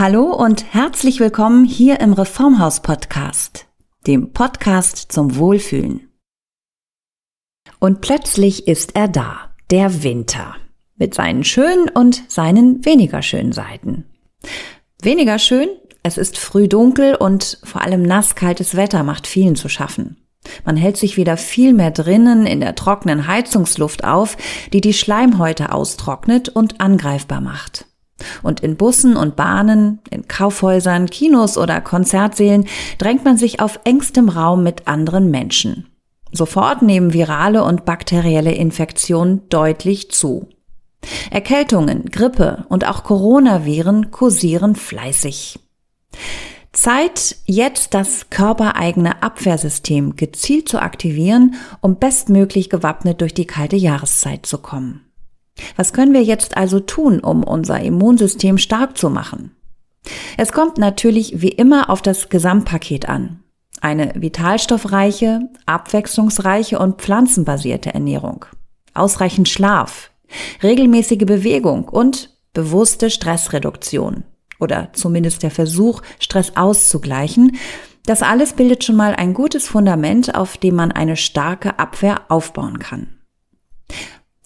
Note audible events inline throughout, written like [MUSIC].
Hallo und herzlich willkommen hier im Reformhaus Podcast, dem Podcast zum Wohlfühlen. Und plötzlich ist er da, der Winter, mit seinen schönen und seinen weniger schönen Seiten. Weniger schön, es ist früh dunkel und vor allem nasskaltes Wetter macht vielen zu schaffen. Man hält sich wieder viel mehr drinnen in der trockenen Heizungsluft auf, die die Schleimhäute austrocknet und angreifbar macht. Und in Bussen und Bahnen, in Kaufhäusern, Kinos oder Konzertsälen drängt man sich auf engstem Raum mit anderen Menschen. Sofort nehmen virale und bakterielle Infektionen deutlich zu. Erkältungen, Grippe und auch Coronaviren kursieren fleißig. Zeit, jetzt das körpereigene Abwehrsystem gezielt zu aktivieren, um bestmöglich gewappnet durch die kalte Jahreszeit zu kommen. Was können wir jetzt also tun, um unser Immunsystem stark zu machen? Es kommt natürlich wie immer auf das Gesamtpaket an. Eine vitalstoffreiche, abwechslungsreiche und pflanzenbasierte Ernährung. Ausreichend Schlaf, regelmäßige Bewegung und bewusste Stressreduktion. Oder zumindest der Versuch, Stress auszugleichen. Das alles bildet schon mal ein gutes Fundament, auf dem man eine starke Abwehr aufbauen kann.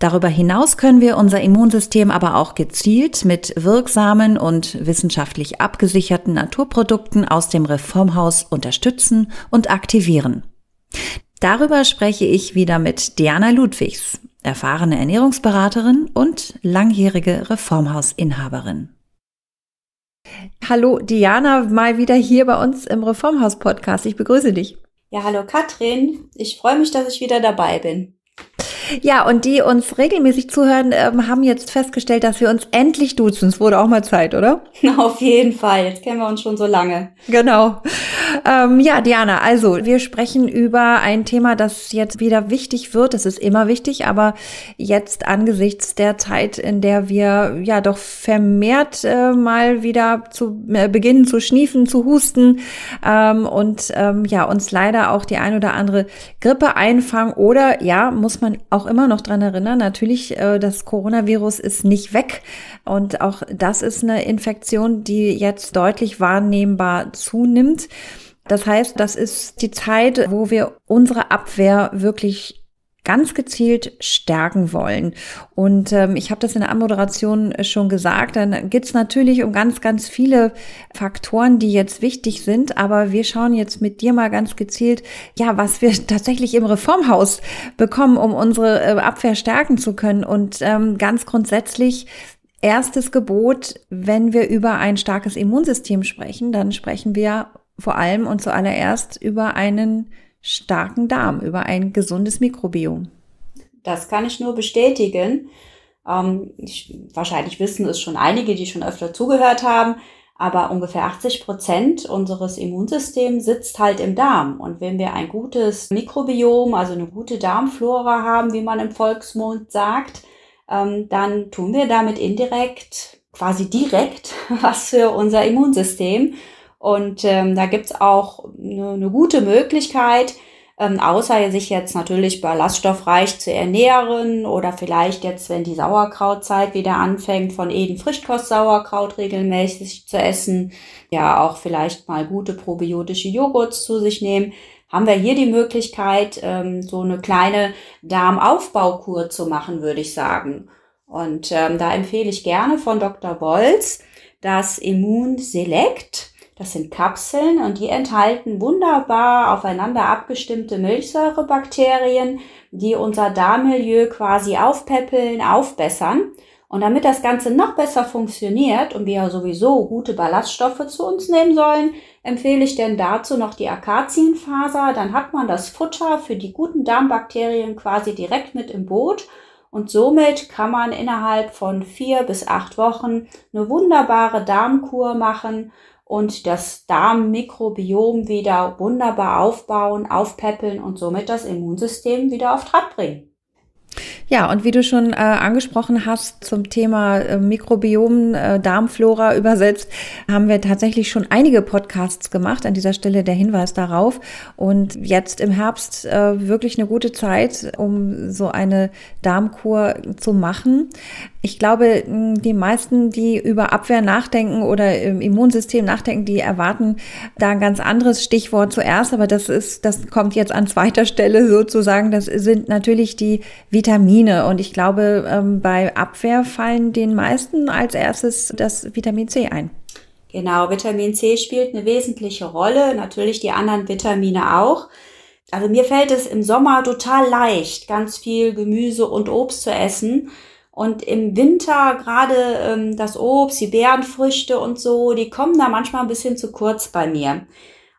Darüber hinaus können wir unser Immunsystem aber auch gezielt mit wirksamen und wissenschaftlich abgesicherten Naturprodukten aus dem Reformhaus unterstützen und aktivieren. Darüber spreche ich wieder mit Diana Ludwigs, erfahrene Ernährungsberaterin und langjährige Reformhausinhaberin. Hallo Diana, mal wieder hier bei uns im Reformhaus Podcast. Ich begrüße dich. Ja, hallo Katrin. Ich freue mich, dass ich wieder dabei bin. Ja, und die uns regelmäßig zuhören, ähm, haben jetzt festgestellt, dass wir uns endlich duzen. Es wurde auch mal Zeit, oder? [LAUGHS] Auf jeden Fall. Jetzt kennen wir uns schon so lange. Genau. Ähm, ja, Diana, also wir sprechen über ein Thema, das jetzt wieder wichtig wird. Es ist immer wichtig, aber jetzt angesichts der Zeit, in der wir ja doch vermehrt äh, mal wieder zu äh, beginnen zu schniefen, zu husten ähm, und ähm, ja uns leider auch die ein oder andere Grippe einfangen oder ja muss man auch immer noch dran erinnern, natürlich, äh, das Coronavirus ist nicht weg. Und auch das ist eine Infektion, die jetzt deutlich wahrnehmbar zunimmt. Das heißt, das ist die Zeit, wo wir unsere Abwehr wirklich ganz gezielt stärken wollen. Und ähm, ich habe das in der Anmoderation schon gesagt, dann geht's natürlich um ganz, ganz viele Faktoren, die jetzt wichtig sind, aber wir schauen jetzt mit dir mal ganz gezielt, ja, was wir [LAUGHS] tatsächlich im Reformhaus bekommen, um unsere äh, Abwehr stärken zu können. Und ähm, ganz grundsätzlich erstes Gebot, wenn wir über ein starkes Immunsystem sprechen, dann sprechen wir vor allem und zuallererst über einen starken Darm, über ein gesundes Mikrobiom. Das kann ich nur bestätigen. Ähm, ich, wahrscheinlich wissen es schon einige, die schon öfter zugehört haben, aber ungefähr 80 Prozent unseres Immunsystems sitzt halt im Darm. Und wenn wir ein gutes Mikrobiom, also eine gute Darmflora haben, wie man im Volksmund sagt, ähm, dann tun wir damit indirekt, quasi direkt [LAUGHS] was für unser Immunsystem. Und ähm, da gibt's auch eine, eine gute Möglichkeit, ähm, außer sich jetzt natürlich ballaststoffreich zu ernähren oder vielleicht jetzt, wenn die Sauerkrautzeit wieder anfängt, von Eden Frischkost-Sauerkraut regelmäßig zu essen, ja auch vielleicht mal gute probiotische Joghurts zu sich nehmen, haben wir hier die Möglichkeit, ähm, so eine kleine Darmaufbaukur zu machen, würde ich sagen. Und ähm, da empfehle ich gerne von Dr. Bolz das Immun Select. Das sind Kapseln und die enthalten wunderbar aufeinander abgestimmte Milchsäurebakterien, die unser Darmmilieu quasi aufpäppeln, aufbessern. Und damit das Ganze noch besser funktioniert und wir ja sowieso gute Ballaststoffe zu uns nehmen sollen, empfehle ich denn dazu noch die Akazienfaser. Dann hat man das Futter für die guten Darmbakterien quasi direkt mit im Boot und somit kann man innerhalb von vier bis acht Wochen eine wunderbare Darmkur machen und das Darmmikrobiom wieder wunderbar aufbauen, aufpäppeln und somit das Immunsystem wieder auf Trab bringen. Ja, und wie du schon äh, angesprochen hast zum Thema äh, Mikrobiom, äh, Darmflora [LAUGHS] übersetzt, haben wir tatsächlich schon einige Podcasts gemacht. An dieser Stelle der Hinweis darauf. Und jetzt im Herbst äh, wirklich eine gute Zeit, um so eine Darmkur zu machen. Ich glaube, die meisten, die über Abwehr nachdenken oder im Immunsystem nachdenken, die erwarten da ein ganz anderes Stichwort zuerst, aber das ist, das kommt jetzt an zweiter Stelle sozusagen. Das sind natürlich die Vitamine. Und ich glaube, ähm, bei Abwehr fallen den meisten als erstes das Vitamin C ein. Genau, Vitamin C spielt eine wesentliche Rolle, natürlich die anderen Vitamine auch. Also mir fällt es im Sommer total leicht, ganz viel Gemüse und Obst zu essen und im Winter gerade ähm, das Obst, die Beerenfrüchte und so, die kommen da manchmal ein bisschen zu kurz bei mir.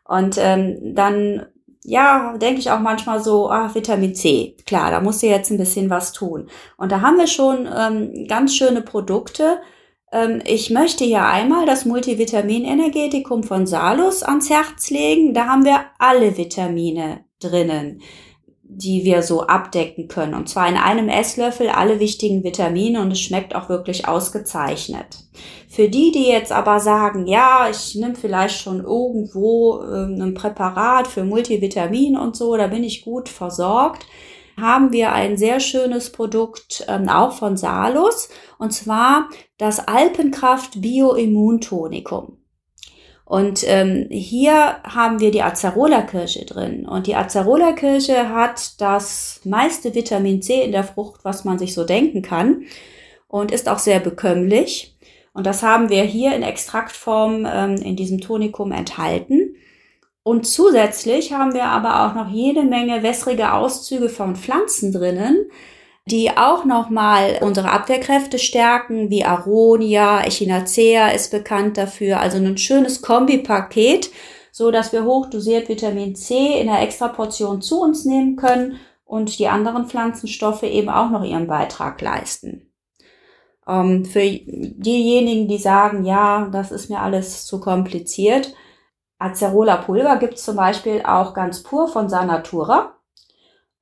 Und ähm, dann, ja, denke ich auch manchmal so, ah, Vitamin C, klar, da musst du jetzt ein bisschen was tun. Und da haben wir schon ähm, ganz schöne Produkte. Ähm, ich möchte hier einmal das Multivitamin-Energetikum von Salus ans Herz legen. Da haben wir alle Vitamine drinnen die wir so abdecken können. Und zwar in einem Esslöffel alle wichtigen Vitamine und es schmeckt auch wirklich ausgezeichnet. Für die, die jetzt aber sagen, ja, ich nehme vielleicht schon irgendwo äh, ein Präparat für Multivitamin und so, da bin ich gut versorgt, haben wir ein sehr schönes Produkt ähm, auch von Salus und zwar das Alpenkraft Bioimmuntonikum. Und ähm, hier haben wir die Acerola-Kirsche drin. Und die Acerola-Kirsche hat das meiste Vitamin C in der Frucht, was man sich so denken kann. Und ist auch sehr bekömmlich. Und das haben wir hier in Extraktform ähm, in diesem Tonikum enthalten. Und zusätzlich haben wir aber auch noch jede Menge wässrige Auszüge von Pflanzen drinnen, die auch nochmal unsere Abwehrkräfte stärken, wie Aronia, Echinacea ist bekannt dafür. Also ein schönes Kombipaket, so dass wir hochdosiert Vitamin C in der Extraportion zu uns nehmen können und die anderen Pflanzenstoffe eben auch noch ihren Beitrag leisten. Ähm, für diejenigen, die sagen, ja, das ist mir alles zu kompliziert, Acerola Pulver gibt es zum Beispiel auch ganz pur von Sanatura.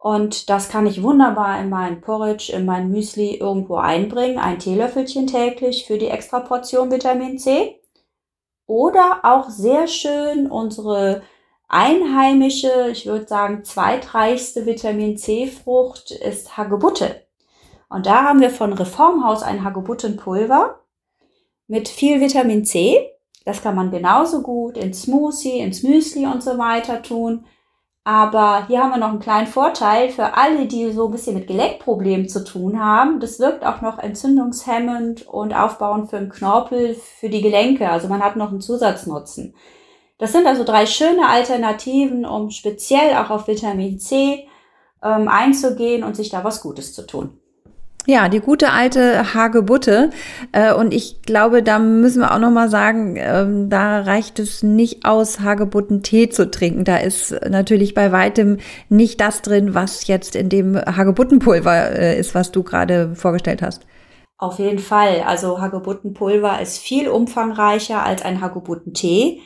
Und das kann ich wunderbar in meinen Porridge, in mein Müsli irgendwo einbringen. Ein Teelöffelchen täglich für die extra Portion Vitamin C. Oder auch sehr schön unsere einheimische, ich würde sagen zweitreichste Vitamin C Frucht ist Hagebutte. Und da haben wir von Reformhaus ein Hagebuttenpulver mit viel Vitamin C. Das kann man genauso gut ins Smoothie, ins Müsli und so weiter tun. Aber hier haben wir noch einen kleinen Vorteil für alle, die so ein bisschen mit Gelenkproblemen zu tun haben. Das wirkt auch noch entzündungshemmend und aufbauend für den Knorpel, für die Gelenke. Also man hat noch einen Zusatznutzen. Das sind also drei schöne Alternativen, um speziell auch auf Vitamin C ähm, einzugehen und sich da was Gutes zu tun. Ja, die gute alte Hagebutte. Äh, und ich glaube, da müssen wir auch noch mal sagen, ähm, da reicht es nicht aus, Hagebuttentee zu trinken. Da ist natürlich bei weitem nicht das drin, was jetzt in dem Hagebuttenpulver äh, ist, was du gerade vorgestellt hast. Auf jeden Fall. Also Hagebuttenpulver ist viel umfangreicher als ein Hagebuttentee.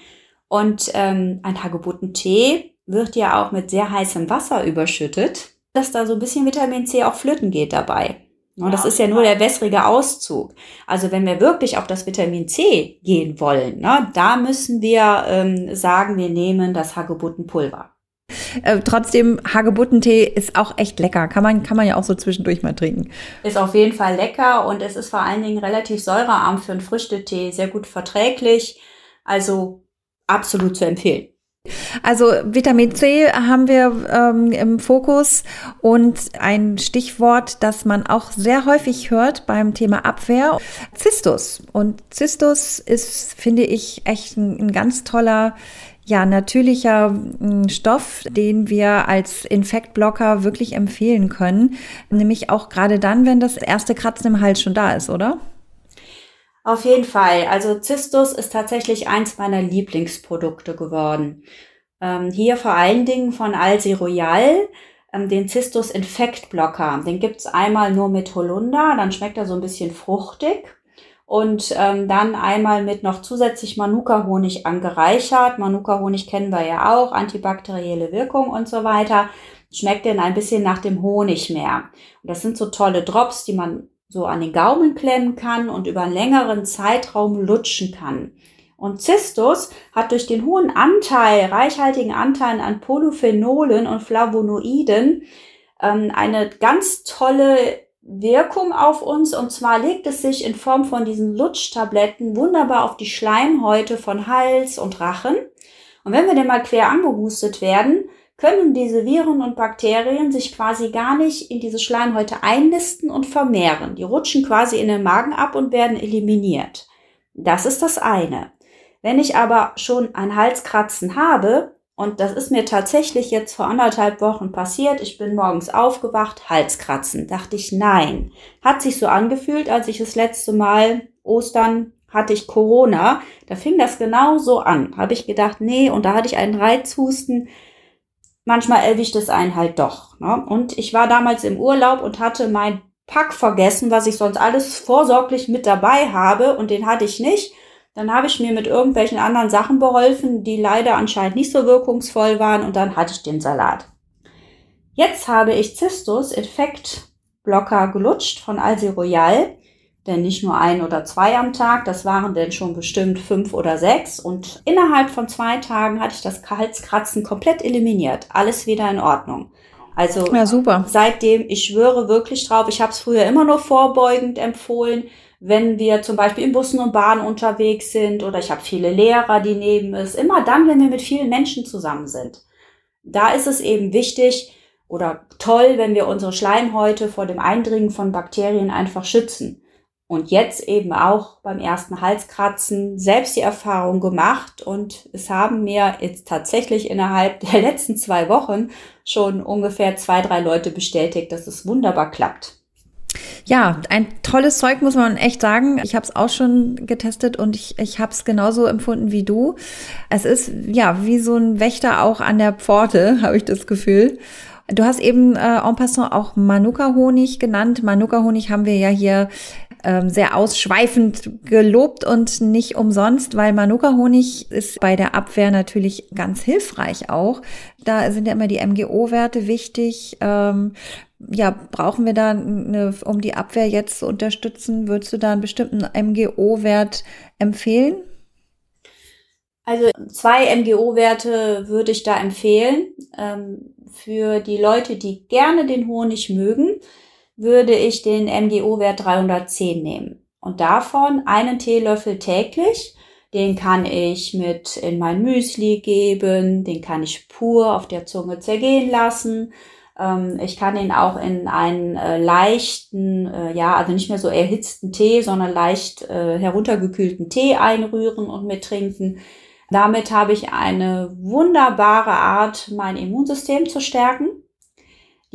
Und ähm, ein Hagebuttentee wird ja auch mit sehr heißem Wasser überschüttet, dass da so ein bisschen Vitamin C auch flöten geht dabei. Und das ist ja nur der wässrige Auszug. Also wenn wir wirklich auf das Vitamin C gehen wollen, ne, da müssen wir ähm, sagen, wir nehmen das Hagebuttenpulver. Äh, trotzdem, Hagebuttentee ist auch echt lecker. Kann man, kann man ja auch so zwischendurch mal trinken. Ist auf jeden Fall lecker und es ist vor allen Dingen relativ säurearm für einen Früchtetee, sehr gut verträglich. Also absolut zu empfehlen. Also Vitamin C haben wir ähm, im Fokus und ein Stichwort, das man auch sehr häufig hört beim Thema Abwehr, Zistus. Und Zistus ist, finde ich, echt ein, ein ganz toller ja, natürlicher hm, Stoff, den wir als Infektblocker wirklich empfehlen können. Nämlich auch gerade dann, wenn das erste Kratzen im Hals schon da ist, oder? Auf jeden Fall. Also Zistus ist tatsächlich eins meiner Lieblingsprodukte geworden. Ähm, hier vor allen Dingen von Alsi Royal, ähm, den Zistus Infektblocker. Den gibt's einmal nur mit Holunder, dann schmeckt er so ein bisschen fruchtig. Und ähm, dann einmal mit noch zusätzlich Manuka-Honig angereichert. Manuka-Honig kennen wir ja auch, antibakterielle Wirkung und so weiter. schmeckt denn ein bisschen nach dem Honig mehr. Und das sind so tolle Drops, die man so an den Gaumen klemmen kann und über einen längeren Zeitraum lutschen kann. Und Zistus hat durch den hohen Anteil, reichhaltigen Anteil an Polyphenolen und Flavonoiden ähm, eine ganz tolle Wirkung auf uns. Und zwar legt es sich in Form von diesen Lutschtabletten wunderbar auf die Schleimhäute von Hals und Rachen. Und wenn wir denn mal quer angehustet werden, können diese Viren und Bakterien sich quasi gar nicht in diese Schleimhäute einnisten und vermehren. Die rutschen quasi in den Magen ab und werden eliminiert. Das ist das eine. Wenn ich aber schon ein Halskratzen habe, und das ist mir tatsächlich jetzt vor anderthalb Wochen passiert. Ich bin morgens aufgewacht, Halskratzen. Dachte ich, nein. Hat sich so angefühlt, als ich das letzte Mal Ostern hatte ich Corona. Da fing das genau so an. Habe ich gedacht, nee, und da hatte ich einen Reizhusten. Manchmal erwischt es einen halt doch. Ne? Und ich war damals im Urlaub und hatte mein Pack vergessen, was ich sonst alles vorsorglich mit dabei habe. Und den hatte ich nicht. Dann habe ich mir mit irgendwelchen anderen Sachen beholfen, die leider anscheinend nicht so wirkungsvoll waren und dann hatte ich den Salat. Jetzt habe ich Zistus Effektblocker gelutscht von Alsi Royal, denn nicht nur ein oder zwei am Tag, das waren denn schon bestimmt fünf oder sechs und innerhalb von zwei Tagen hatte ich das Halskratzen komplett eliminiert, alles wieder in Ordnung. Also ja, super. seitdem, ich schwöre wirklich drauf, ich habe es früher immer nur vorbeugend empfohlen, wenn wir zum Beispiel in Bussen und Bahnen unterwegs sind oder ich habe viele Lehrer, die neben es, immer dann, wenn wir mit vielen Menschen zusammen sind. Da ist es eben wichtig oder toll, wenn wir unsere Schleimhäute vor dem Eindringen von Bakterien einfach schützen. Und jetzt eben auch beim ersten Halskratzen selbst die Erfahrung gemacht und es haben mir jetzt tatsächlich innerhalb [LAUGHS] der letzten zwei Wochen schon ungefähr zwei, drei Leute bestätigt, dass es wunderbar klappt. Ja, ein tolles Zeug, muss man echt sagen. Ich habe es auch schon getestet und ich, ich habe es genauso empfunden wie du. Es ist ja wie so ein Wächter auch an der Pforte, [LAUGHS] habe ich das Gefühl. Du hast eben äh, en passant auch Manuka-Honig genannt. Manuka-Honig haben wir ja hier ähm, sehr ausschweifend gelobt und nicht umsonst, weil Manuka-Honig ist bei der Abwehr natürlich ganz hilfreich auch. Da sind ja immer die MGO-Werte wichtig. Ähm, ja, brauchen wir da, eine, um die Abwehr jetzt zu unterstützen, würdest du da einen bestimmten MGO-Wert empfehlen? Also zwei MGO-Werte würde ich da empfehlen. Ähm, für die Leute, die gerne den Honig mögen, würde ich den MGO-Wert 310 nehmen. Und davon einen Teelöffel täglich. Den kann ich mit in mein Müsli geben, den kann ich pur auf der Zunge zergehen lassen. Ähm, ich kann ihn auch in einen äh, leichten, äh, ja, also nicht mehr so erhitzten Tee, sondern leicht äh, heruntergekühlten Tee einrühren und mittrinken. Damit habe ich eine wunderbare Art, mein Immunsystem zu stärken.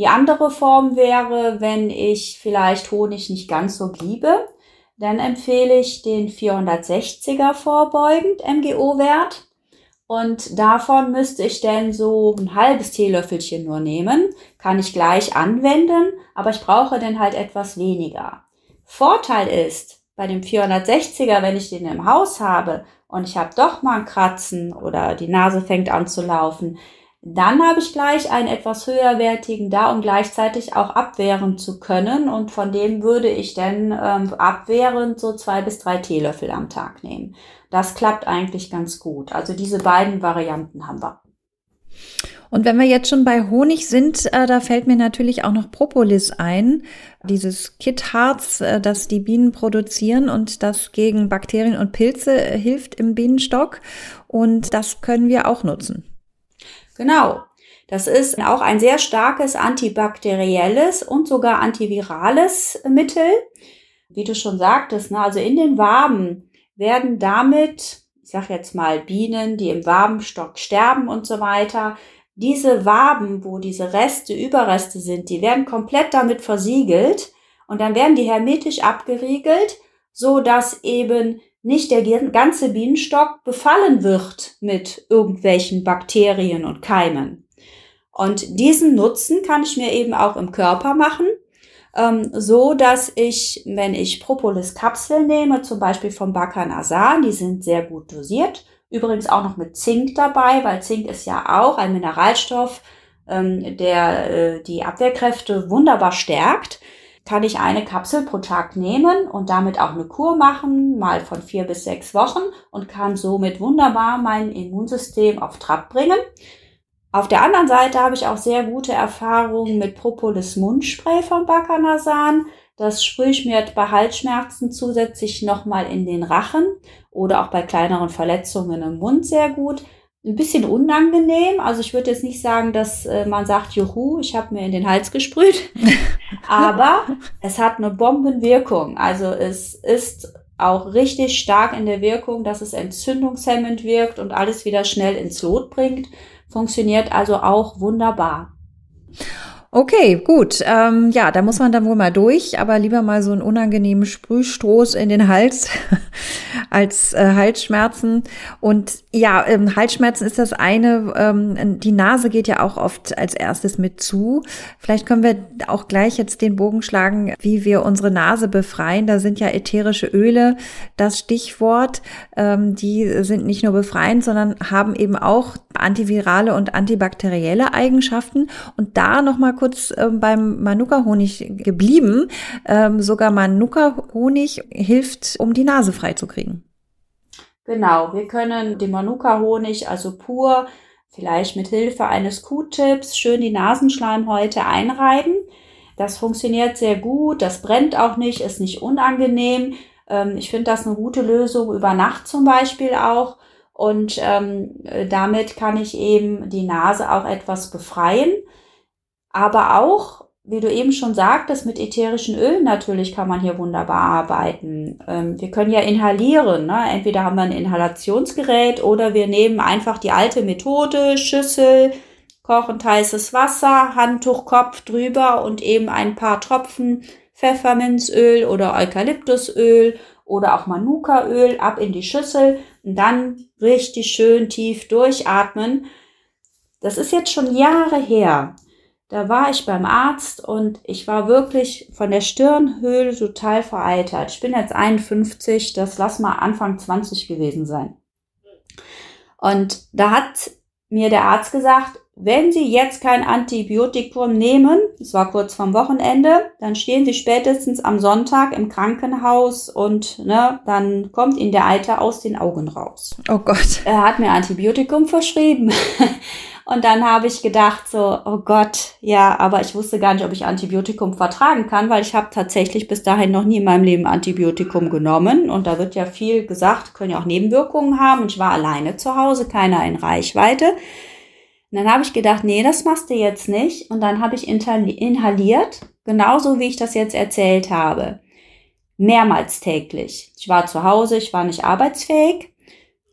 Die andere Form wäre, wenn ich vielleicht Honig nicht ganz so liebe, dann empfehle ich den 460er vorbeugend MGO-Wert. Und davon müsste ich dann so ein halbes Teelöffelchen nur nehmen. Kann ich gleich anwenden, aber ich brauche dann halt etwas weniger. Vorteil ist, bei dem 460er, wenn ich den im Haus habe und ich habe doch mal ein Kratzen oder die Nase fängt an zu laufen, dann habe ich gleich einen etwas höherwertigen da, um gleichzeitig auch abwehren zu können. Und von dem würde ich dann ähm, abwehrend so zwei bis drei Teelöffel am Tag nehmen. Das klappt eigentlich ganz gut. Also diese beiden Varianten haben wir. Und wenn wir jetzt schon bei Honig sind, äh, da fällt mir natürlich auch noch Propolis ein. Dieses Kitharz, äh, das die Bienen produzieren und das gegen Bakterien und Pilze äh, hilft im Bienenstock. Und das können wir auch nutzen. Genau. Das ist auch ein sehr starkes antibakterielles und sogar antivirales Mittel. Wie du schon sagtest, ne, also in den Waben werden damit, ich sag jetzt mal Bienen, die im Wabenstock sterben und so weiter, diese Waben, wo diese Reste, Überreste sind, die werden komplett damit versiegelt und dann werden die hermetisch abgeriegelt, so dass eben nicht der ganze Bienenstock befallen wird mit irgendwelchen Bakterien und Keimen. Und diesen Nutzen kann ich mir eben auch im Körper machen, ähm, so dass ich, wenn ich Propolis-Kapseln nehme, zum Beispiel vom Bacanasan, die sind sehr gut dosiert, übrigens auch noch mit Zink dabei, weil Zink ist ja auch ein Mineralstoff, ähm, der äh, die Abwehrkräfte wunderbar stärkt, kann ich eine Kapsel pro Tag nehmen und damit auch eine Kur machen, mal von vier bis sechs Wochen und kann somit wunderbar mein Immunsystem auf Trab bringen. Auf der anderen Seite habe ich auch sehr gute Erfahrungen mit Propolis Mundspray von Bacanasan. Das sprühe ich mir bei Halsschmerzen zusätzlich nochmal in den Rachen oder auch bei kleineren Verletzungen im Mund sehr gut. Ein bisschen unangenehm. Also ich würde jetzt nicht sagen, dass äh, man sagt, juhu, ich habe mir in den Hals gesprüht. [LAUGHS] Aber es hat eine Bombenwirkung. Also es ist auch richtig stark in der Wirkung, dass es entzündungshemmend wirkt und alles wieder schnell ins Lot bringt. Funktioniert also auch wunderbar. Okay, gut. Ähm, ja, da muss man dann wohl mal durch, aber lieber mal so einen unangenehmen Sprühstoß in den Hals [LAUGHS] als äh, Halsschmerzen. Und ja, ähm, Halsschmerzen ist das eine. Ähm, die Nase geht ja auch oft als erstes mit zu. Vielleicht können wir auch gleich jetzt den Bogen schlagen, wie wir unsere Nase befreien. Da sind ja ätherische Öle das Stichwort. Ähm, die sind nicht nur befreiend, sondern haben eben auch antivirale und antibakterielle Eigenschaften. Und da nochmal kurz ähm, beim Manuka-Honig geblieben. Ähm, sogar Manuka-Honig hilft, um die Nase frei zu kriegen. Genau, wir können den Manuka-Honig also pur, vielleicht mit Hilfe eines Q-Tips, schön die Nasenschleimhäute einreiben. Das funktioniert sehr gut, das brennt auch nicht, ist nicht unangenehm. Ähm, ich finde das eine gute Lösung über Nacht zum Beispiel auch. Und ähm, damit kann ich eben die Nase auch etwas befreien. Aber auch, wie du eben schon sagtest, mit ätherischen Ölen natürlich kann man hier wunderbar arbeiten. Ähm, wir können ja inhalieren. Ne? Entweder haben wir ein Inhalationsgerät oder wir nehmen einfach die alte Methode, Schüssel, kochend heißes Wasser, Handtuch, Kopf drüber und eben ein paar Tropfen Pfefferminzöl oder Eukalyptusöl oder auch Manukaöl ab in die Schüssel und dann richtig schön tief durchatmen. Das ist jetzt schon Jahre her. Da war ich beim Arzt und ich war wirklich von der Stirnhöhle total vereitert. Ich bin jetzt 51, das lass mal Anfang 20 gewesen sein. Und da hat mir der Arzt gesagt, wenn Sie jetzt kein Antibiotikum nehmen, es war kurz vorm Wochenende, dann stehen Sie spätestens am Sonntag im Krankenhaus und ne, dann kommt Ihnen der Eiter aus den Augen raus. Oh Gott. Er hat mir Antibiotikum verschrieben. [LAUGHS] Und dann habe ich gedacht so, oh Gott, ja, aber ich wusste gar nicht, ob ich Antibiotikum vertragen kann, weil ich habe tatsächlich bis dahin noch nie in meinem Leben Antibiotikum genommen. Und da wird ja viel gesagt, können ja auch Nebenwirkungen haben. Und ich war alleine zu Hause, keiner in Reichweite. Und dann habe ich gedacht, nee, das machst du jetzt nicht. Und dann habe ich inhaliert, genauso wie ich das jetzt erzählt habe. Mehrmals täglich. Ich war zu Hause, ich war nicht arbeitsfähig.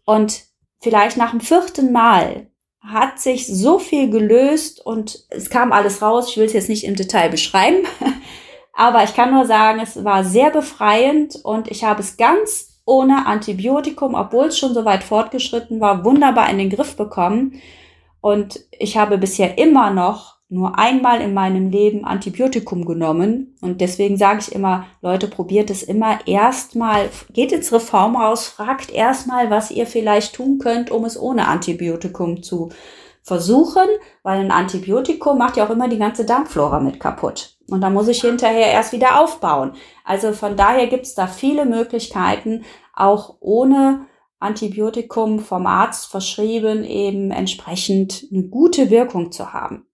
Und vielleicht nach dem vierten Mal hat sich so viel gelöst und es kam alles raus. Ich will es jetzt nicht im Detail beschreiben, [LAUGHS] aber ich kann nur sagen, es war sehr befreiend und ich habe es ganz ohne Antibiotikum, obwohl es schon so weit fortgeschritten war, wunderbar in den Griff bekommen. Und ich habe bisher immer noch nur einmal in meinem Leben Antibiotikum genommen. Und deswegen sage ich immer, Leute, probiert es immer erstmal, geht ins Reformhaus, fragt erstmal, was ihr vielleicht tun könnt, um es ohne Antibiotikum zu versuchen, weil ein Antibiotikum macht ja auch immer die ganze Darmflora mit kaputt. Und da muss ich hinterher erst wieder aufbauen. Also von daher gibt es da viele Möglichkeiten, auch ohne Antibiotikum vom Arzt verschrieben, eben entsprechend eine gute Wirkung zu haben.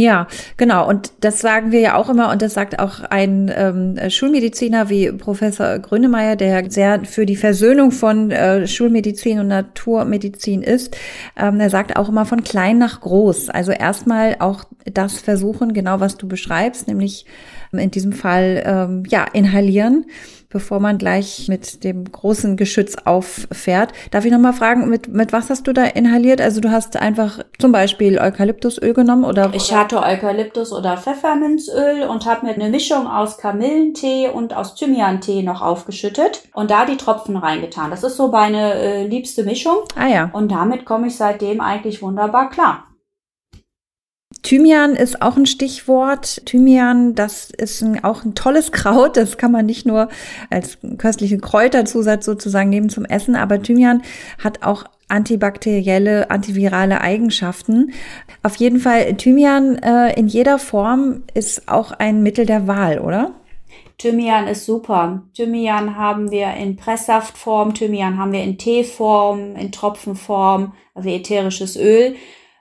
Ja, genau. Und das sagen wir ja auch immer, und das sagt auch ein ähm, Schulmediziner wie Professor Grönemeyer, der sehr für die Versöhnung von äh, Schulmedizin und Naturmedizin ist. Ähm, er sagt auch immer von klein nach groß. Also erstmal auch das versuchen, genau was du beschreibst, nämlich in diesem Fall ähm, ja inhalieren bevor man gleich mit dem großen Geschütz auffährt. Darf ich nochmal fragen, mit, mit was hast du da inhaliert? Also du hast einfach zum Beispiel Eukalyptusöl genommen oder? Ich hatte Eukalyptus oder Pfefferminzöl und habe mir eine Mischung aus Kamillentee und aus Thymian-Tee noch aufgeschüttet und da die Tropfen reingetan. Das ist so meine äh, liebste Mischung. Ah ja. Und damit komme ich seitdem eigentlich wunderbar klar. Thymian ist auch ein Stichwort. Thymian, das ist ein, auch ein tolles [LAUGHS] Kraut. Das kann man nicht nur als köstlichen Kräuterzusatz sozusagen nehmen zum Essen, aber Thymian hat auch antibakterielle, antivirale Eigenschaften. Auf jeden Fall, Thymian äh, in jeder Form ist auch ein Mittel der Wahl, oder? Thymian ist super. Thymian haben wir in Presssaftform, Thymian haben wir in Teeform, in Tropfenform, also ätherisches Öl.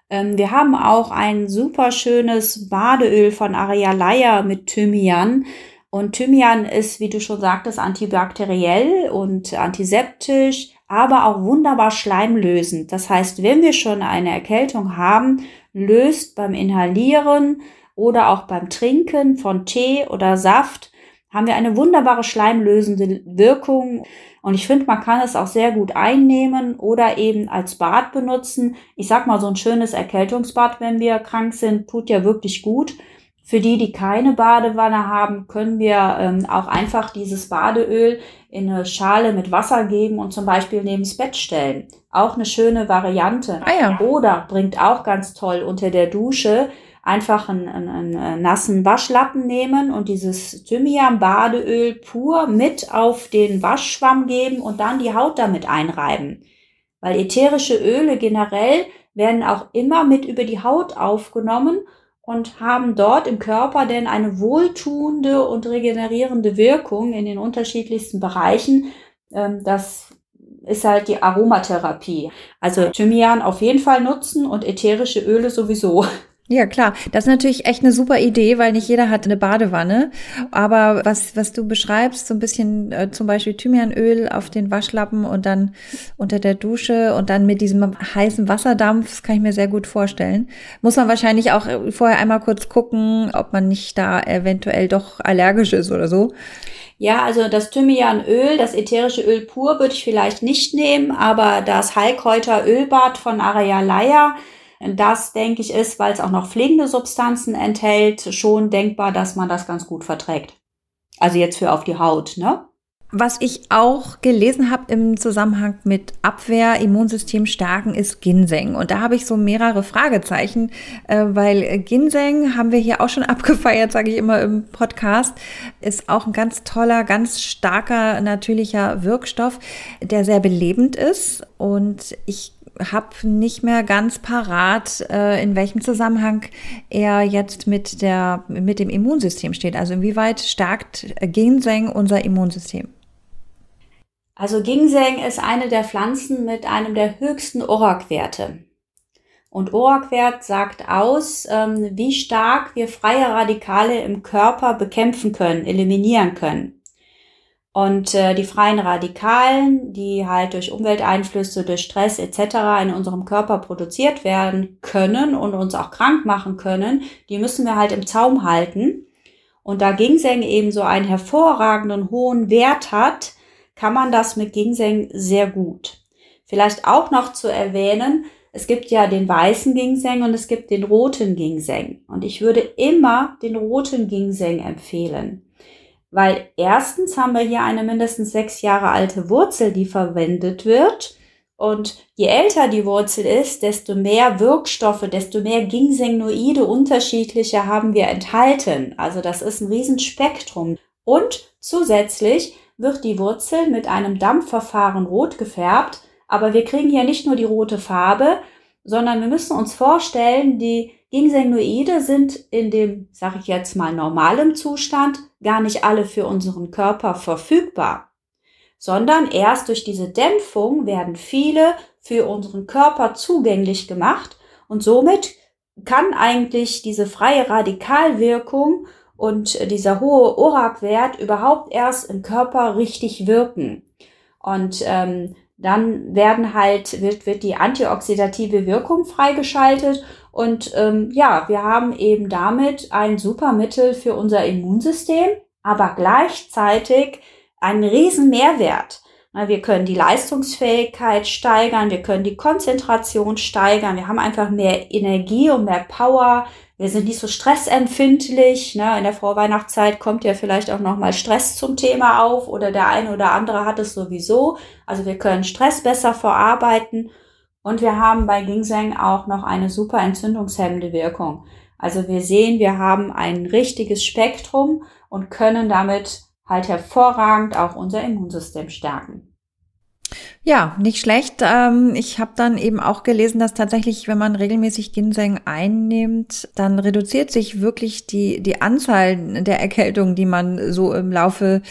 Ähm, wir haben auch ein super schönes Badeöl von Arialaya mit Thymian. Und Thymian ist, wie du schon sagtest, antibakteriell und antiseptisch, aber auch wunderbar schleimlösend. Das heißt, wenn wir schon eine Erkältung haben, löst beim Inhalieren oder auch beim Trinken von Tee oder Saft, haben wir eine wunderbare schleimlösende Wirkung. Und ich finde, man kann es auch sehr gut einnehmen oder eben als Bad benutzen. Ich sag mal, so ein schönes Erkältungsbad, wenn wir krank sind, tut ja wirklich gut. Für die, die keine Badewanne haben, können wir ähm, auch einfach dieses Badeöl in eine Schale mit Wasser geben und zum Beispiel neben das Bett stellen. Auch eine schöne Variante. Ah ja. Oder bringt auch ganz toll unter der Dusche einfach einen, einen, einen nassen Waschlappen nehmen und dieses Thymian-Badeöl pur mit auf den Waschschwamm geben und dann die Haut damit einreiben. Weil ätherische Öle generell werden auch immer mit über die Haut aufgenommen und haben dort im Körper denn eine wohltuende und regenerierende Wirkung in den unterschiedlichsten Bereichen. Ähm, das ist halt die Aromatherapie. Also Thymian auf jeden Fall nutzen und ätherische Öle sowieso. [LAUGHS] Ja, klar. Das ist natürlich echt eine super Idee, weil nicht jeder hat eine Badewanne. Aber was, was du beschreibst, so ein bisschen äh, zum Beispiel Thymianöl auf den Waschlappen und dann unter der Dusche und dann mit diesem heißen Wasserdampf, das kann ich mir sehr gut vorstellen. Muss man wahrscheinlich auch vorher einmal kurz gucken, ob man nicht da eventuell doch allergisch ist oder so. Ja, also das Thymianöl, das ätherische Öl pur würde ich vielleicht nicht nehmen, aber das Heilkräuterölbad von Arealaya, das, denke ich, ist, weil es auch noch pflegende Substanzen enthält, schon denkbar, dass man das ganz gut verträgt. Also jetzt für auf die Haut, ne? Was ich auch gelesen habe im Zusammenhang mit Abwehr, Immunsystem stärken, ist Ginseng. Und da habe ich so mehrere Fragezeichen, äh, weil Ginseng haben wir hier auch schon [LAUGHS] abgefeiert, sage ich immer im Podcast, ist auch ein ganz toller, ganz starker, natürlicher Wirkstoff, der sehr belebend ist. Und ich habe nicht mehr ganz parat, äh, in welchem Zusammenhang er jetzt mit, der, mit dem Immunsystem steht. Also inwieweit stärkt Ginseng unser Immunsystem? Also Ginseng ist eine der Pflanzen mit einem der höchsten ORAC-Werte. Und ORAC-Wert sagt aus, ähm, wie stark wir freie Radikale im Körper bekämpfen können, eliminieren können. Und äh, die freien Radikalen, die halt durch Umwelteinflüsse, durch Stress etc. in unserem Körper produziert werden können und uns auch krank machen können, die müssen wir halt im Zaum halten. Und da Ginseng eben so einen hervorragenden hohen Wert hat, kann man das mit Ginseng sehr gut. Vielleicht auch noch zu erwähnen, es gibt ja den weißen Ginseng und es gibt den roten Ginseng. Und ich würde immer den roten Ginseng empfehlen. Weil erstens haben wir hier eine mindestens sechs Jahre alte Wurzel, die verwendet wird. Und je älter die Wurzel ist, desto mehr Wirkstoffe, desto mehr Ginsengnoide unterschiedliche haben wir enthalten. Also das ist ein Riesenspektrum. Und zusätzlich wird die Wurzel mit einem Dampfverfahren rot gefärbt. Aber wir kriegen hier nicht nur die rote Farbe, sondern wir müssen uns vorstellen, die Ginsengnoide sind in dem, sag ich jetzt mal, normalem Zustand gar nicht alle für unseren Körper verfügbar, sondern erst durch diese Dämpfung werden viele für unseren Körper zugänglich gemacht und somit kann eigentlich diese freie Radikalwirkung und dieser hohe ORAC-Wert überhaupt erst im Körper richtig wirken. Und ähm, dann werden halt, wird, wird die antioxidative Wirkung freigeschaltet und ähm, ja, wir haben eben damit ein super Mittel für unser Immunsystem, aber gleichzeitig einen riesen Mehrwert. Wir können die Leistungsfähigkeit steigern, wir können die Konzentration steigern, wir haben einfach mehr Energie und mehr Power, wir sind nicht so stressempfindlich. Ne? In der Vorweihnachtszeit kommt ja vielleicht auch nochmal Stress zum Thema auf oder der eine oder andere hat es sowieso. Also wir können Stress besser verarbeiten und wir haben bei Ginseng auch noch eine super entzündungshemmende Wirkung. Also wir sehen, wir haben ein richtiges Spektrum und können damit halt hervorragend auch unser Immunsystem stärken. Ja, nicht schlecht. Ähm, ich habe dann eben auch gelesen, dass tatsächlich, wenn man regelmäßig Ginseng einnimmt, dann reduziert sich wirklich die, die Anzahl der Erkältungen, die man so im Laufe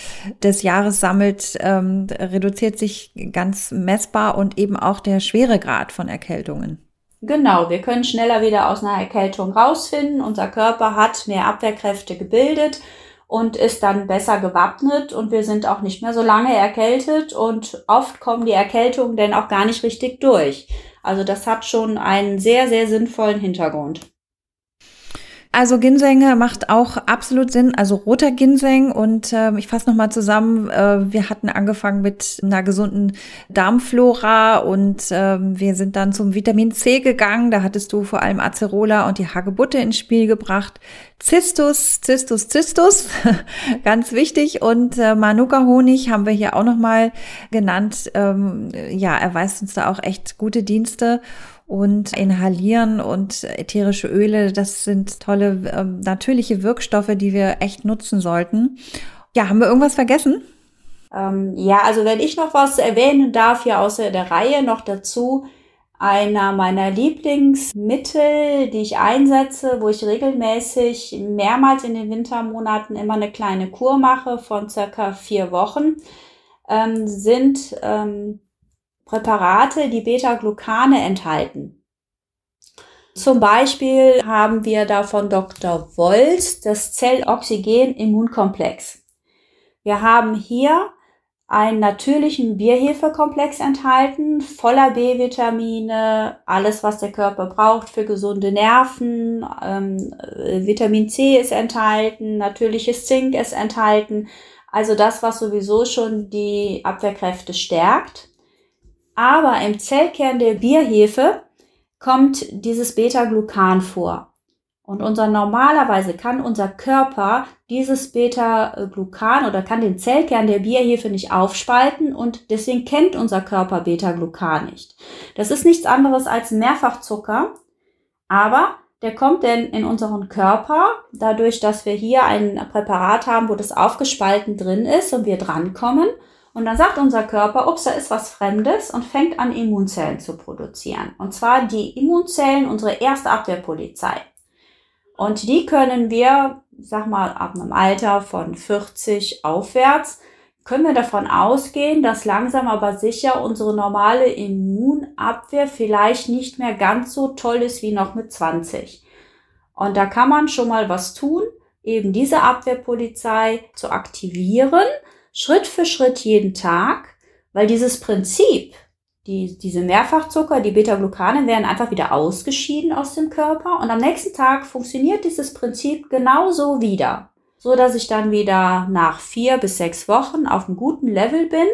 des Jahres sammelt, ähm, reduziert sich ganz messbar und eben auch der Schweregrad von Erkältungen. Genau, wir können schneller wieder aus einer Erkältung rausfinden. Unser Körper hat mehr Abwehrkräfte gebildet und ist dann besser gewappnet und wir sind auch nicht mehr so lange erkältet und oft kommen die Erkältungen dann auch gar nicht richtig durch. Also das hat schon einen sehr, sehr sinnvollen Hintergrund. Also Ginseng macht auch absolut Sinn, also roter Ginseng und äh, ich fasse nochmal zusammen, äh, wir hatten angefangen mit einer gesunden Darmflora und äh, wir sind dann zum Vitamin C gegangen, da hattest du vor allem Acerola und die Hagebutte ins Spiel gebracht. Zistus, Zistus, Zistus, [LAUGHS] ganz wichtig. Und äh, Manuka-Honig haben wir hier auch nochmal genannt, ähm, ja, erweist uns da auch echt gute Dienste und inhalieren und ätherische Öle, das sind tolle ähm, natürliche Wirkstoffe, die wir echt nutzen sollten. Ja, haben wir irgendwas vergessen? Ähm, ja, also wenn ich noch was erwähnen darf, ja außer der Reihe noch dazu, einer meiner Lieblingsmittel, die ich einsetze, wo ich regelmäßig mehrmals in den Wintermonaten immer eine kleine Kur mache von circa vier Wochen, ähm, sind ähm, Präparate, die Beta-Glucane enthalten. Zum Beispiel haben wir da von Dr. Wolz das Zelloxygen-Immunkomplex. Wir haben hier einen natürlichen Bierhefekomplex enthalten, voller B-Vitamine, alles, was der Körper braucht für gesunde Nerven. Ähm, äh, Vitamin C ist enthalten, natürliches Zink ist enthalten. Also das, was sowieso schon die Abwehrkräfte stärkt. Aber im Zellkern der Bierhefe kommt dieses Beta-Glucan vor. Und unser normalerweise kann unser Körper dieses Beta-Glucan oder kann den Zellkern der Bierhefe nicht aufspalten und deswegen kennt unser Körper Beta-Glucan nicht. Das ist nichts anderes als Mehrfachzucker, aber der kommt denn in unseren Körper dadurch, dass wir hier ein Präparat haben, wo das aufgespalten drin ist und wir drankommen und dann sagt unser Körper, ups, da ist was Fremdes und fängt an, Immunzellen zu produzieren. Und zwar die Immunzellen, unsere erste Abwehrpolizei. Und die können wir, sag mal, ab einem Alter von 40 aufwärts, können wir davon ausgehen, dass langsam aber sicher unsere normale Immunabwehr vielleicht nicht mehr ganz so toll ist wie noch mit 20. Und da kann man schon mal was tun, eben diese Abwehrpolizei zu aktivieren Schritt für Schritt jeden Tag, weil dieses Prinzip, die, diese Mehrfachzucker, die Beta-Glucane werden einfach wieder ausgeschieden aus dem Körper und am nächsten Tag funktioniert dieses Prinzip genauso wieder, so dass ich dann wieder nach vier bis sechs Wochen auf einem guten Level bin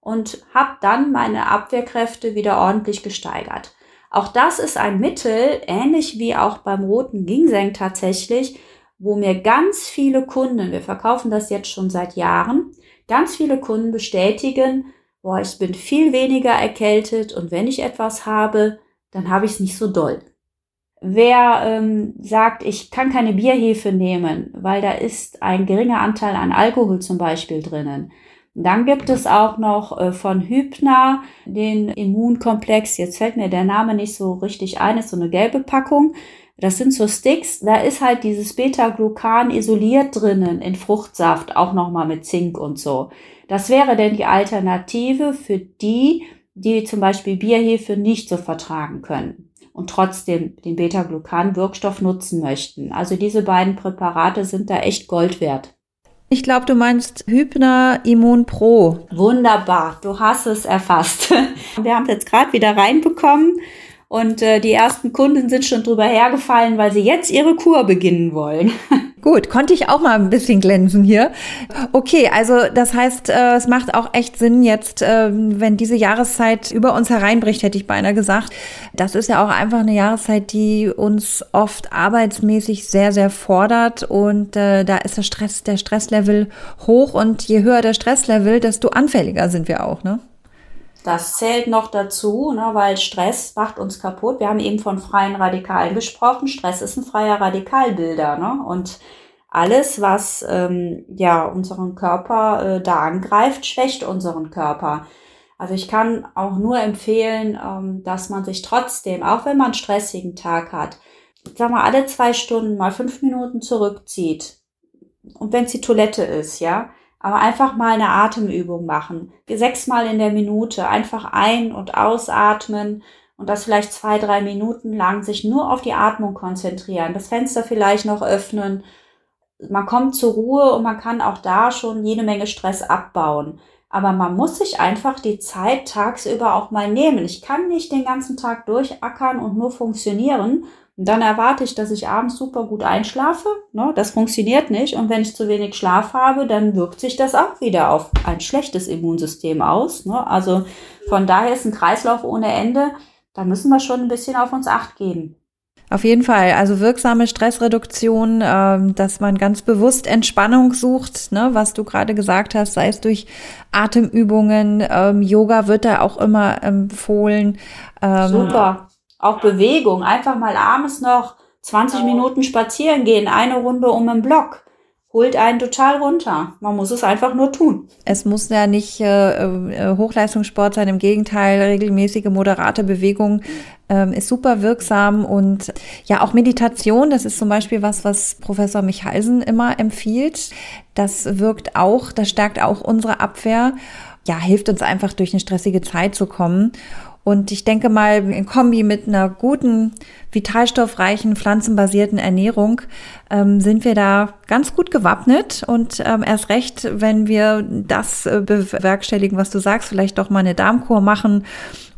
und habe dann meine Abwehrkräfte wieder ordentlich gesteigert. Auch das ist ein Mittel, ähnlich wie auch beim roten Ginseng tatsächlich, wo mir ganz viele Kunden, wir verkaufen das jetzt schon seit Jahren, Ganz viele Kunden bestätigen, boah, ich bin viel weniger erkältet und wenn ich etwas habe, dann habe ich es nicht so doll. Wer ähm, sagt, ich kann keine Bierhefe nehmen, weil da ist ein geringer Anteil an Alkohol zum Beispiel drinnen. Dann gibt es auch noch äh, von Hübner den Immunkomplex. Jetzt fällt mir der Name nicht so richtig ein, ist so eine gelbe Packung. Das sind so Sticks, da ist halt dieses Beta-Glucan isoliert drinnen in Fruchtsaft, auch nochmal mit Zink und so. Das wäre denn die Alternative für die, die zum Beispiel Bierhefe nicht so vertragen können und trotzdem den Beta-Glucan-Wirkstoff nutzen möchten. Also diese beiden Präparate sind da echt Gold wert. Ich glaube, du meinst Hypner Immun Pro. Wunderbar, du hast es erfasst. [LAUGHS] Wir haben es jetzt gerade wieder reinbekommen. Und äh, die ersten Kunden sind schon drüber hergefallen, weil sie jetzt ihre Kur beginnen wollen. [LAUGHS] Gut, konnte ich auch mal ein bisschen glänzen hier. Okay, also das heißt, äh, es macht auch echt Sinn jetzt, äh, wenn diese Jahreszeit über uns hereinbricht, hätte ich beinahe gesagt. Das ist ja auch einfach eine Jahreszeit, die uns oft arbeitsmäßig sehr, sehr fordert und äh, da ist der Stress, der Stresslevel hoch und je höher der Stresslevel, desto anfälliger sind wir auch, ne? Das zählt noch dazu, ne, weil Stress macht uns kaputt. Wir haben eben von freien Radikalen gesprochen. Stress ist ein freier Radikalbilder. Ne? Und alles, was ähm, ja unseren Körper äh, da angreift, schwächt unseren Körper. Also ich kann auch nur empfehlen, ähm, dass man sich trotzdem, auch wenn man einen stressigen Tag hat, sag mal, alle zwei Stunden mal fünf Minuten zurückzieht. Und wenn es die Toilette ist, ja, aber einfach mal eine Atemübung machen. Sechsmal in der Minute einfach ein- und ausatmen und das vielleicht zwei, drei Minuten lang sich nur auf die Atmung konzentrieren. Das Fenster vielleicht noch öffnen. Man kommt zur Ruhe und man kann auch da schon jede Menge Stress abbauen. Aber man muss sich einfach die Zeit tagsüber auch mal nehmen. Ich kann nicht den ganzen Tag durchackern und nur funktionieren. Und dann erwarte ich, dass ich abends super gut einschlafe. Ne? Das funktioniert nicht. Und wenn ich zu wenig Schlaf habe, dann wirkt sich das auch wieder auf ein schlechtes Immunsystem aus. Ne? Also von daher ist ein Kreislauf ohne Ende. Da müssen wir schon ein bisschen auf uns acht geben. Auf jeden Fall. Also wirksame Stressreduktion, ähm, dass man ganz bewusst Entspannung sucht, ne, was du gerade gesagt hast, sei es durch Atemübungen, ähm, Yoga wird da auch immer empfohlen. Ähm, Super. Auch Bewegung. Einfach mal abends noch 20 genau. Minuten spazieren gehen, eine Runde um den Block holt einen total runter. Man muss es einfach nur tun. Es muss ja nicht äh, äh, Hochleistungssport sein, im Gegenteil, regelmäßige moderate Bewegung ähm, ist super wirksam und ja, auch Meditation, das ist zum Beispiel was, was Professor Michalsen immer empfiehlt. Das wirkt auch, das stärkt auch unsere Abwehr. Ja, hilft uns einfach durch eine stressige Zeit zu kommen. Und ich denke mal, in Kombi mit einer guten, vitalstoffreichen, pflanzenbasierten Ernährung ähm, sind wir da ganz gut gewappnet. Und ähm, erst recht, wenn wir das äh, bewerkstelligen, was du sagst, vielleicht doch mal eine Darmkur machen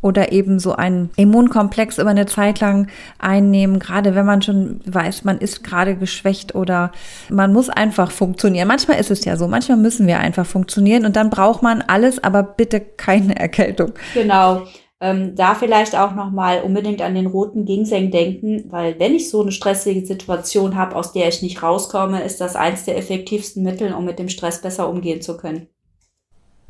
oder eben so einen Immunkomplex über eine Zeit lang einnehmen, gerade wenn man schon weiß, man ist gerade geschwächt oder man muss einfach funktionieren. Manchmal ist es ja so, manchmal müssen wir einfach funktionieren und dann braucht man alles, aber bitte keine Erkältung. Genau. Ähm, da vielleicht auch nochmal unbedingt an den roten Ginseng denken, weil wenn ich so eine stressige Situation habe, aus der ich nicht rauskomme, ist das eins der effektivsten Mittel, um mit dem Stress besser umgehen zu können.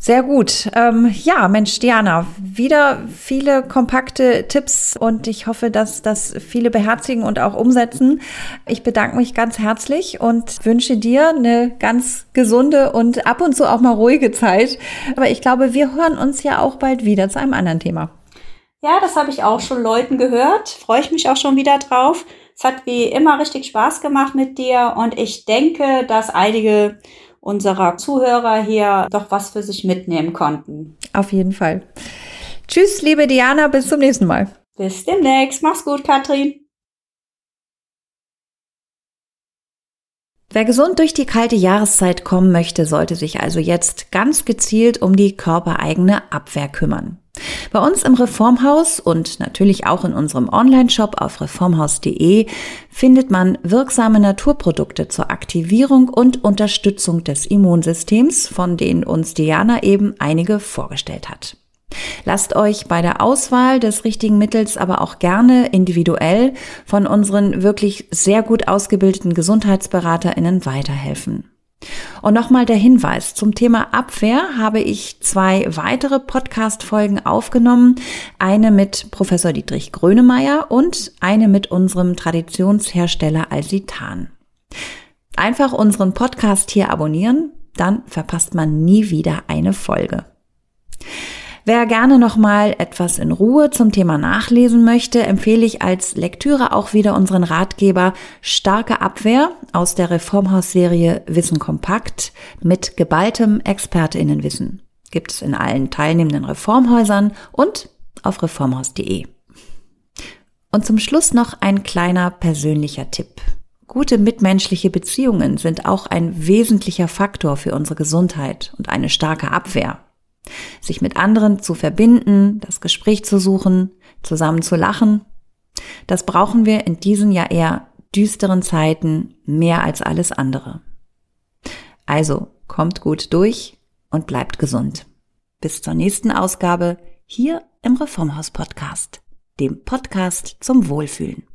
Sehr gut. Ähm, ja, Mensch, Diana, wieder viele kompakte Tipps und ich hoffe, dass das viele beherzigen und auch umsetzen. Ich bedanke mich ganz herzlich und wünsche dir eine ganz gesunde und ab und zu auch mal ruhige Zeit. Aber ich glaube, wir hören uns ja auch bald wieder zu einem anderen Thema. Ja, das habe ich auch schon Leuten gehört. Freue ich mich auch schon wieder drauf. Es hat wie immer richtig Spaß gemacht mit dir und ich denke, dass einige unserer Zuhörer hier doch was für sich mitnehmen konnten. Auf jeden Fall. Tschüss, liebe Diana, bis zum nächsten Mal. Bis demnächst. Mach's gut, Katrin. Wer gesund durch die kalte Jahreszeit kommen möchte, sollte sich also jetzt ganz gezielt um die körpereigene Abwehr kümmern. Bei uns im Reformhaus und natürlich auch in unserem Online-Shop auf reformhaus.de findet man wirksame Naturprodukte zur Aktivierung und Unterstützung des Immunsystems, von denen uns Diana eben einige vorgestellt hat. Lasst euch bei der Auswahl des richtigen Mittels aber auch gerne individuell von unseren wirklich sehr gut ausgebildeten Gesundheitsberaterinnen weiterhelfen. Und nochmal der Hinweis, zum Thema Abwehr habe ich zwei weitere Podcast-Folgen aufgenommen. Eine mit Professor Dietrich Grönemeyer und eine mit unserem Traditionshersteller Alsitan. Einfach unseren Podcast hier abonnieren, dann verpasst man nie wieder eine Folge. Wer gerne noch mal etwas in Ruhe zum Thema nachlesen möchte, empfehle ich als Lektüre auch wieder unseren Ratgeber Starke Abwehr aus der Reformhaus-Serie Wissen kompakt mit geballtem Expertinnenwissen. Gibt es in allen teilnehmenden Reformhäusern und auf reformhaus.de. Und zum Schluss noch ein kleiner persönlicher Tipp. Gute mitmenschliche Beziehungen sind auch ein wesentlicher Faktor für unsere Gesundheit und eine starke Abwehr sich mit anderen zu verbinden, das Gespräch zu suchen, zusammen zu lachen. Das brauchen wir in diesen ja eher düsteren Zeiten mehr als alles andere. Also kommt gut durch und bleibt gesund. Bis zur nächsten Ausgabe hier im Reformhaus Podcast, dem Podcast zum Wohlfühlen.